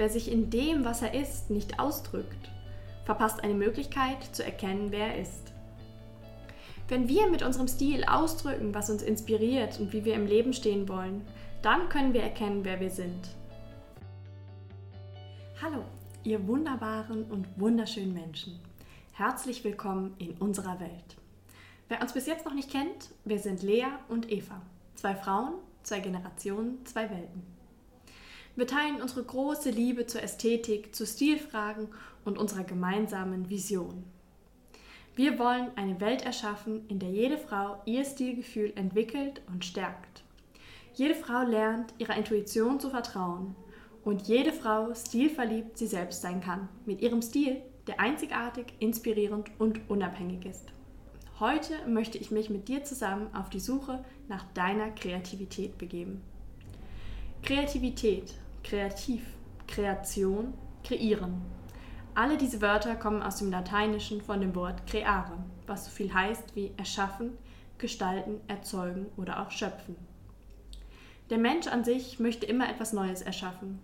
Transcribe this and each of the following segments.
wer sich in dem, was er ist, nicht ausdrückt, verpasst eine Möglichkeit zu erkennen, wer er ist. Wenn wir mit unserem Stil ausdrücken, was uns inspiriert und wie wir im Leben stehen wollen, dann können wir erkennen, wer wir sind. Hallo, ihr wunderbaren und wunderschönen Menschen. Herzlich willkommen in unserer Welt. Wer uns bis jetzt noch nicht kennt, wir sind Lea und Eva. Zwei Frauen, zwei Generationen, zwei Welten. Wir teilen unsere große Liebe zur Ästhetik, zu Stilfragen und unserer gemeinsamen Vision. Wir wollen eine Welt erschaffen, in der jede Frau ihr Stilgefühl entwickelt und stärkt. Jede Frau lernt, ihrer Intuition zu vertrauen und jede Frau stilverliebt sie selbst sein kann, mit ihrem Stil, der einzigartig, inspirierend und unabhängig ist. Heute möchte ich mich mit dir zusammen auf die Suche nach deiner Kreativität begeben. Kreativität, kreativ, Kreation, kreieren. Alle diese Wörter kommen aus dem Lateinischen von dem Wort creare, was so viel heißt wie erschaffen, gestalten, erzeugen oder auch schöpfen. Der Mensch an sich möchte immer etwas Neues erschaffen.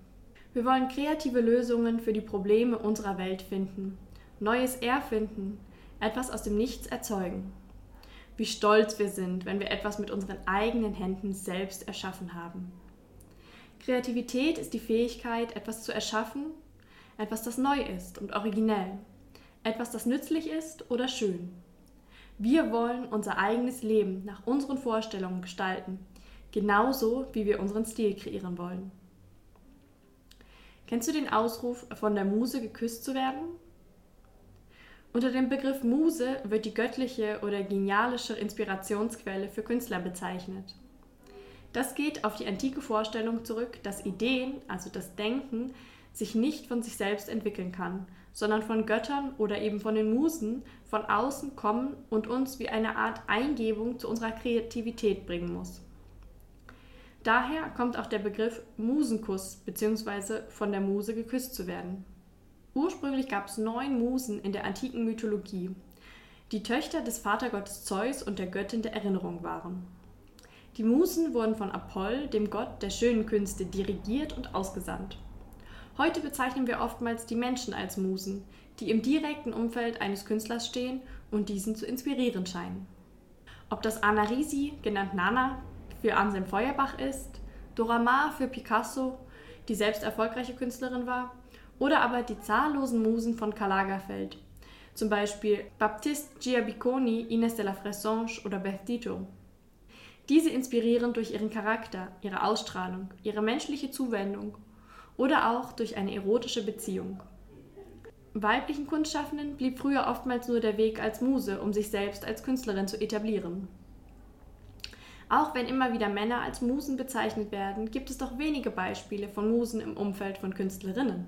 Wir wollen kreative Lösungen für die Probleme unserer Welt finden, Neues erfinden, etwas aus dem Nichts erzeugen. Wie stolz wir sind, wenn wir etwas mit unseren eigenen Händen selbst erschaffen haben. Kreativität ist die Fähigkeit, etwas zu erschaffen, etwas, das neu ist und originell, etwas, das nützlich ist oder schön. Wir wollen unser eigenes Leben nach unseren Vorstellungen gestalten, genauso wie wir unseren Stil kreieren wollen. Kennst du den Ausruf, von der Muse geküsst zu werden? Unter dem Begriff Muse wird die göttliche oder genialische Inspirationsquelle für Künstler bezeichnet. Das geht auf die antike Vorstellung zurück, dass Ideen, also das Denken, sich nicht von sich selbst entwickeln kann, sondern von Göttern oder eben von den Musen von außen kommen und uns wie eine Art Eingebung zu unserer Kreativität bringen muss. Daher kommt auch der Begriff Musenkuss bzw. von der Muse geküsst zu werden. Ursprünglich gab es neun Musen in der antiken Mythologie, die Töchter des Vatergottes Zeus und der Göttin der Erinnerung waren. Die Musen wurden von Apoll, dem Gott der schönen Künste, dirigiert und ausgesandt. Heute bezeichnen wir oftmals die Menschen als Musen, die im direkten Umfeld eines Künstlers stehen und diesen zu inspirieren scheinen. Ob das Anna Risi, genannt Nana, für Anselm Feuerbach ist, Dora Maar für Picasso, die selbst erfolgreiche Künstlerin war, oder aber die zahllosen Musen von Karl Lagerfeld, zum Beispiel Baptiste Giabiconi, Ines de la Fressange oder Beth Dito. Diese inspirieren durch ihren Charakter, ihre Ausstrahlung, ihre menschliche Zuwendung oder auch durch eine erotische Beziehung. Weiblichen Kunstschaffenden blieb früher oftmals nur der Weg als Muse, um sich selbst als Künstlerin zu etablieren. Auch wenn immer wieder Männer als Musen bezeichnet werden, gibt es doch wenige Beispiele von Musen im Umfeld von Künstlerinnen.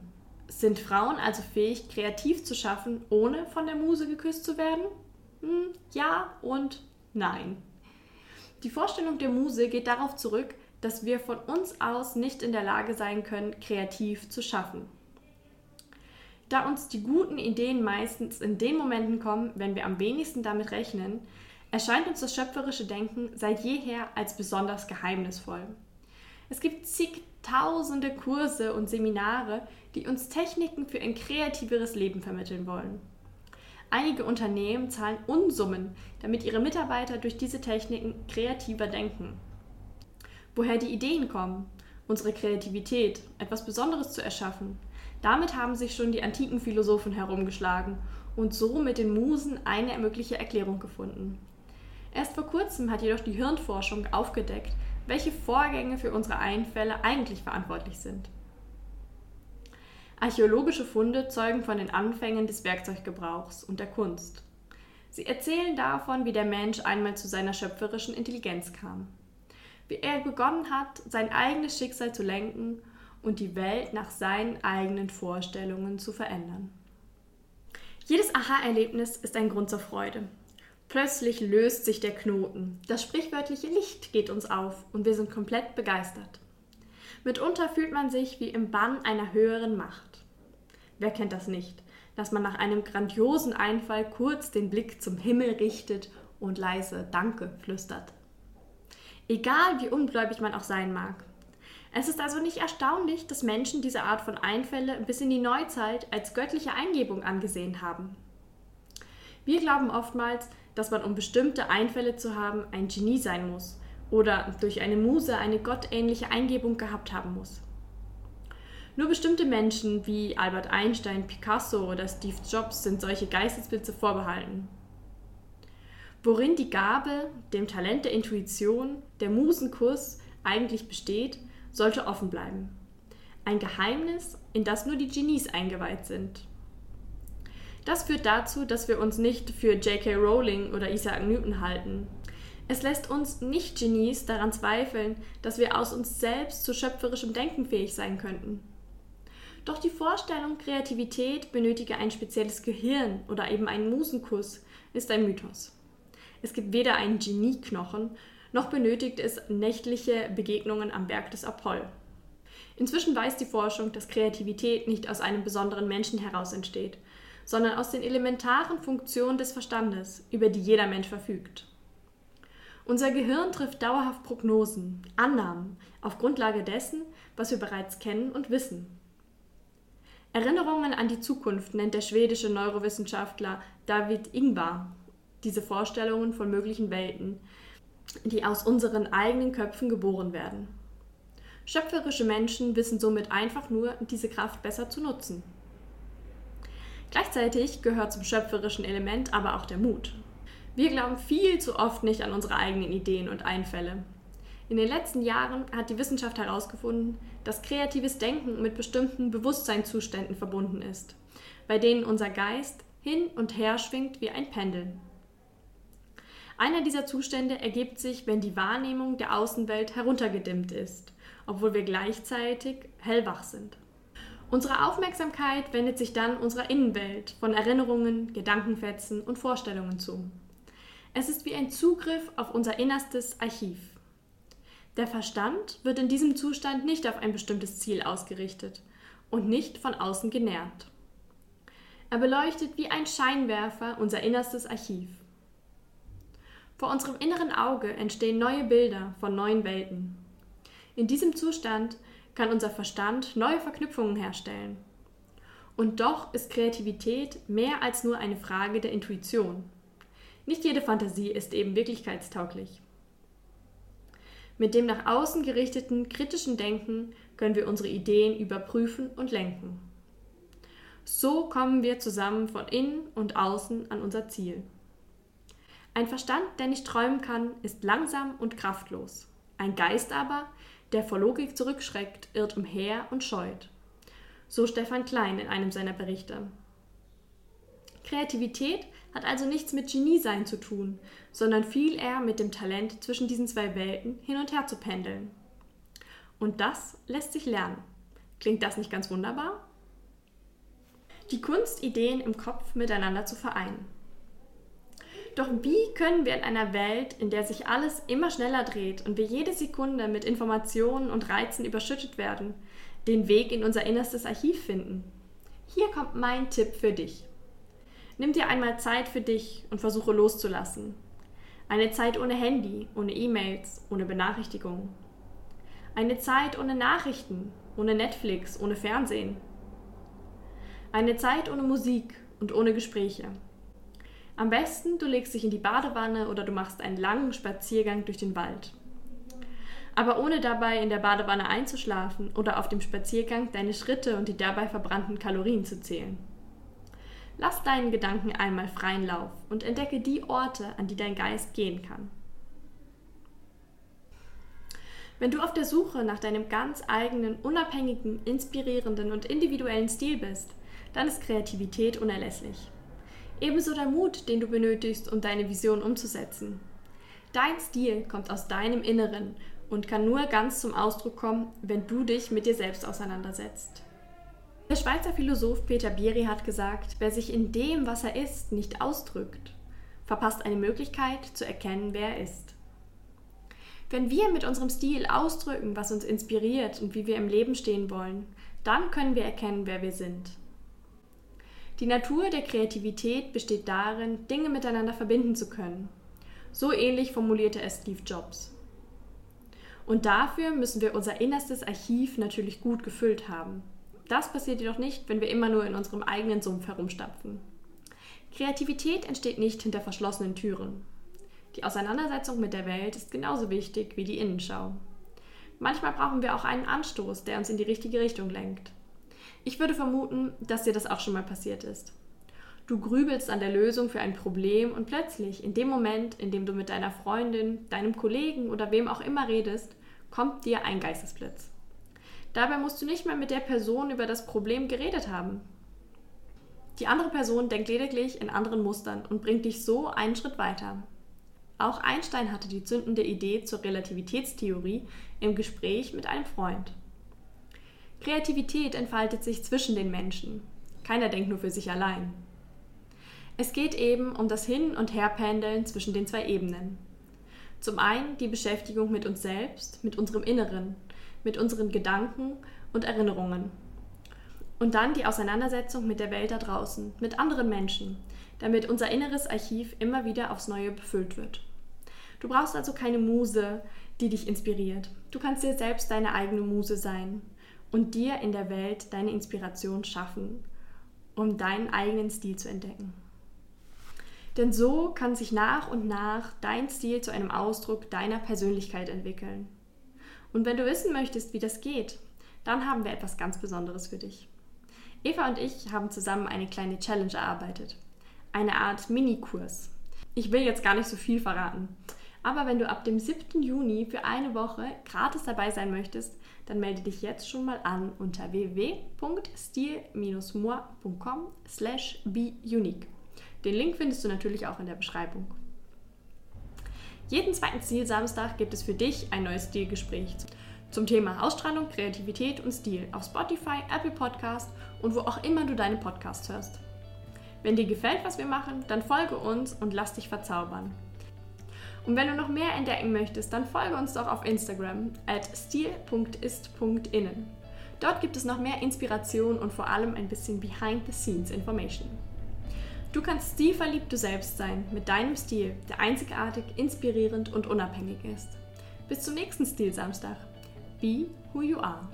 Sind Frauen also fähig, kreativ zu schaffen, ohne von der Muse geküsst zu werden? Hm, ja und nein. Die Vorstellung der Muse geht darauf zurück, dass wir von uns aus nicht in der Lage sein können, kreativ zu schaffen. Da uns die guten Ideen meistens in den Momenten kommen, wenn wir am wenigsten damit rechnen, erscheint uns das schöpferische Denken seit jeher als besonders geheimnisvoll. Es gibt zigtausende Kurse und Seminare, die uns Techniken für ein kreativeres Leben vermitteln wollen. Einige Unternehmen zahlen Unsummen, damit ihre Mitarbeiter durch diese Techniken kreativer denken. Woher die Ideen kommen, unsere Kreativität, etwas Besonderes zu erschaffen, damit haben sich schon die antiken Philosophen herumgeschlagen und so mit den Musen eine mögliche Erklärung gefunden. Erst vor kurzem hat jedoch die Hirnforschung aufgedeckt, welche Vorgänge für unsere Einfälle eigentlich verantwortlich sind. Archäologische Funde zeugen von den Anfängen des Werkzeuggebrauchs und der Kunst. Sie erzählen davon, wie der Mensch einmal zu seiner schöpferischen Intelligenz kam, wie er begonnen hat, sein eigenes Schicksal zu lenken und die Welt nach seinen eigenen Vorstellungen zu verändern. Jedes Aha-Erlebnis ist ein Grund zur Freude. Plötzlich löst sich der Knoten, das sprichwörtliche Licht geht uns auf und wir sind komplett begeistert. Mitunter fühlt man sich wie im Bann einer höheren Macht. Wer kennt das nicht, dass man nach einem grandiosen Einfall kurz den Blick zum Himmel richtet und leise Danke flüstert. Egal wie ungläubig man auch sein mag. Es ist also nicht erstaunlich, dass Menschen diese Art von Einfälle bis in die Neuzeit als göttliche Eingebung angesehen haben. Wir glauben oftmals, dass man, um bestimmte Einfälle zu haben, ein Genie sein muss oder durch eine Muse eine gottähnliche Eingebung gehabt haben muss. Nur bestimmte Menschen wie Albert Einstein, Picasso oder Steve Jobs sind solche Geistesblitze vorbehalten. Worin die Gabe, dem Talent der Intuition, der Musenkurs eigentlich besteht, sollte offen bleiben. Ein Geheimnis, in das nur die Genies eingeweiht sind. Das führt dazu, dass wir uns nicht für J.K. Rowling oder Isaac Newton halten. Es lässt uns Nicht-Genies daran zweifeln, dass wir aus uns selbst zu schöpferischem Denken fähig sein könnten. Doch die Vorstellung, Kreativität benötige ein spezielles Gehirn oder eben einen Musenkuss, ist ein Mythos. Es gibt weder einen Genieknochen, noch benötigt es nächtliche Begegnungen am Berg des Apoll. Inzwischen weiß die Forschung, dass Kreativität nicht aus einem besonderen Menschen heraus entsteht, sondern aus den elementaren Funktionen des Verstandes, über die jeder Mensch verfügt. Unser Gehirn trifft dauerhaft Prognosen, Annahmen auf Grundlage dessen, was wir bereits kennen und wissen. Erinnerungen an die Zukunft nennt der schwedische Neurowissenschaftler David Ingvar diese Vorstellungen von möglichen Welten, die aus unseren eigenen Köpfen geboren werden. Schöpferische Menschen wissen somit einfach nur, diese Kraft besser zu nutzen. Gleichzeitig gehört zum schöpferischen Element aber auch der Mut. Wir glauben viel zu oft nicht an unsere eigenen Ideen und Einfälle. In den letzten Jahren hat die Wissenschaft herausgefunden, dass kreatives Denken mit bestimmten Bewusstseinszuständen verbunden ist, bei denen unser Geist hin und her schwingt wie ein Pendel. Einer dieser Zustände ergibt sich, wenn die Wahrnehmung der Außenwelt heruntergedimmt ist, obwohl wir gleichzeitig hellwach sind. Unsere Aufmerksamkeit wendet sich dann unserer Innenwelt von Erinnerungen, Gedankenfetzen und Vorstellungen zu. Es ist wie ein Zugriff auf unser innerstes Archiv. Der Verstand wird in diesem Zustand nicht auf ein bestimmtes Ziel ausgerichtet und nicht von außen genährt. Er beleuchtet wie ein Scheinwerfer unser innerstes Archiv. Vor unserem inneren Auge entstehen neue Bilder von neuen Welten. In diesem Zustand kann unser Verstand neue Verknüpfungen herstellen. Und doch ist Kreativität mehr als nur eine Frage der Intuition. Nicht jede Fantasie ist eben wirklichkeitstauglich. Mit dem nach außen gerichteten kritischen Denken können wir unsere Ideen überprüfen und lenken. So kommen wir zusammen von innen und außen an unser Ziel. Ein Verstand, der nicht träumen kann, ist langsam und kraftlos. Ein Geist aber, der vor Logik zurückschreckt, irrt umher und scheut. So Stefan Klein in einem seiner Berichte. Kreativität hat also nichts mit Geniesein zu tun, sondern viel eher mit dem Talent, zwischen diesen zwei Welten hin und her zu pendeln. Und das lässt sich lernen. Klingt das nicht ganz wunderbar? Die Kunst, Ideen im Kopf miteinander zu vereinen. Doch wie können wir in einer Welt, in der sich alles immer schneller dreht und wir jede Sekunde mit Informationen und Reizen überschüttet werden, den Weg in unser innerstes Archiv finden? Hier kommt mein Tipp für dich. Nimm dir einmal Zeit für dich und versuche loszulassen. Eine Zeit ohne Handy, ohne E-Mails, ohne Benachrichtigungen. Eine Zeit ohne Nachrichten, ohne Netflix, ohne Fernsehen. Eine Zeit ohne Musik und ohne Gespräche. Am besten, du legst dich in die Badewanne oder du machst einen langen Spaziergang durch den Wald. Aber ohne dabei in der Badewanne einzuschlafen oder auf dem Spaziergang deine Schritte und die dabei verbrannten Kalorien zu zählen. Lass deinen Gedanken einmal freien Lauf und entdecke die Orte, an die dein Geist gehen kann. Wenn du auf der Suche nach deinem ganz eigenen, unabhängigen, inspirierenden und individuellen Stil bist, dann ist Kreativität unerlässlich. Ebenso der Mut, den du benötigst, um deine Vision umzusetzen. Dein Stil kommt aus deinem Inneren und kann nur ganz zum Ausdruck kommen, wenn du dich mit dir selbst auseinandersetzt. Der Schweizer Philosoph Peter Bieri hat gesagt, wer sich in dem, was er ist, nicht ausdrückt, verpasst eine Möglichkeit zu erkennen, wer er ist. Wenn wir mit unserem Stil ausdrücken, was uns inspiriert und wie wir im Leben stehen wollen, dann können wir erkennen, wer wir sind. Die Natur der Kreativität besteht darin, Dinge miteinander verbinden zu können. So ähnlich formulierte es Steve Jobs. Und dafür müssen wir unser innerstes Archiv natürlich gut gefüllt haben. Das passiert jedoch nicht, wenn wir immer nur in unserem eigenen Sumpf herumstapfen. Kreativität entsteht nicht hinter verschlossenen Türen. Die Auseinandersetzung mit der Welt ist genauso wichtig wie die Innenschau. Manchmal brauchen wir auch einen Anstoß, der uns in die richtige Richtung lenkt. Ich würde vermuten, dass dir das auch schon mal passiert ist. Du grübelst an der Lösung für ein Problem und plötzlich, in dem Moment, in dem du mit deiner Freundin, deinem Kollegen oder wem auch immer redest, kommt dir ein Geistesblitz. Dabei musst du nicht mehr mit der Person über das Problem geredet haben. Die andere Person denkt lediglich in anderen Mustern und bringt dich so einen Schritt weiter. Auch Einstein hatte die zündende Idee zur Relativitätstheorie im Gespräch mit einem Freund. Kreativität entfaltet sich zwischen den Menschen. Keiner denkt nur für sich allein. Es geht eben um das Hin- und Herpendeln zwischen den zwei Ebenen. Zum einen die Beschäftigung mit uns selbst, mit unserem Inneren, mit unseren Gedanken und Erinnerungen. Und dann die Auseinandersetzung mit der Welt da draußen, mit anderen Menschen, damit unser inneres Archiv immer wieder aufs Neue befüllt wird. Du brauchst also keine Muse, die dich inspiriert. Du kannst dir selbst deine eigene Muse sein und dir in der Welt deine Inspiration schaffen, um deinen eigenen Stil zu entdecken. Denn so kann sich nach und nach dein Stil zu einem Ausdruck deiner Persönlichkeit entwickeln. Und wenn du wissen möchtest, wie das geht, dann haben wir etwas ganz Besonderes für dich. Eva und ich haben zusammen eine kleine Challenge erarbeitet. Eine Art Minikurs. Ich will jetzt gar nicht so viel verraten. Aber wenn du ab dem 7. Juni für eine Woche gratis dabei sein möchtest, dann melde dich jetzt schon mal an unter www.stil-moi.com slash beunique. Den Link findest du natürlich auch in der Beschreibung. Jeden zweiten Stil-Samstag gibt es für dich ein neues Stilgespräch zum Thema Ausstrahlung, Kreativität und Stil auf Spotify, Apple Podcast und wo auch immer du deine Podcasts hörst. Wenn dir gefällt, was wir machen, dann folge uns und lass dich verzaubern. Und wenn du noch mehr entdecken möchtest, dann folge uns doch auf Instagram at stil.ist.innen. Dort gibt es noch mehr Inspiration und vor allem ein bisschen Behind-the-Scenes-Information. Du kannst stilverliebt du selbst sein, mit deinem Stil, der einzigartig, inspirierend und unabhängig ist. Bis zum nächsten Stil-Samstag. Be who you are.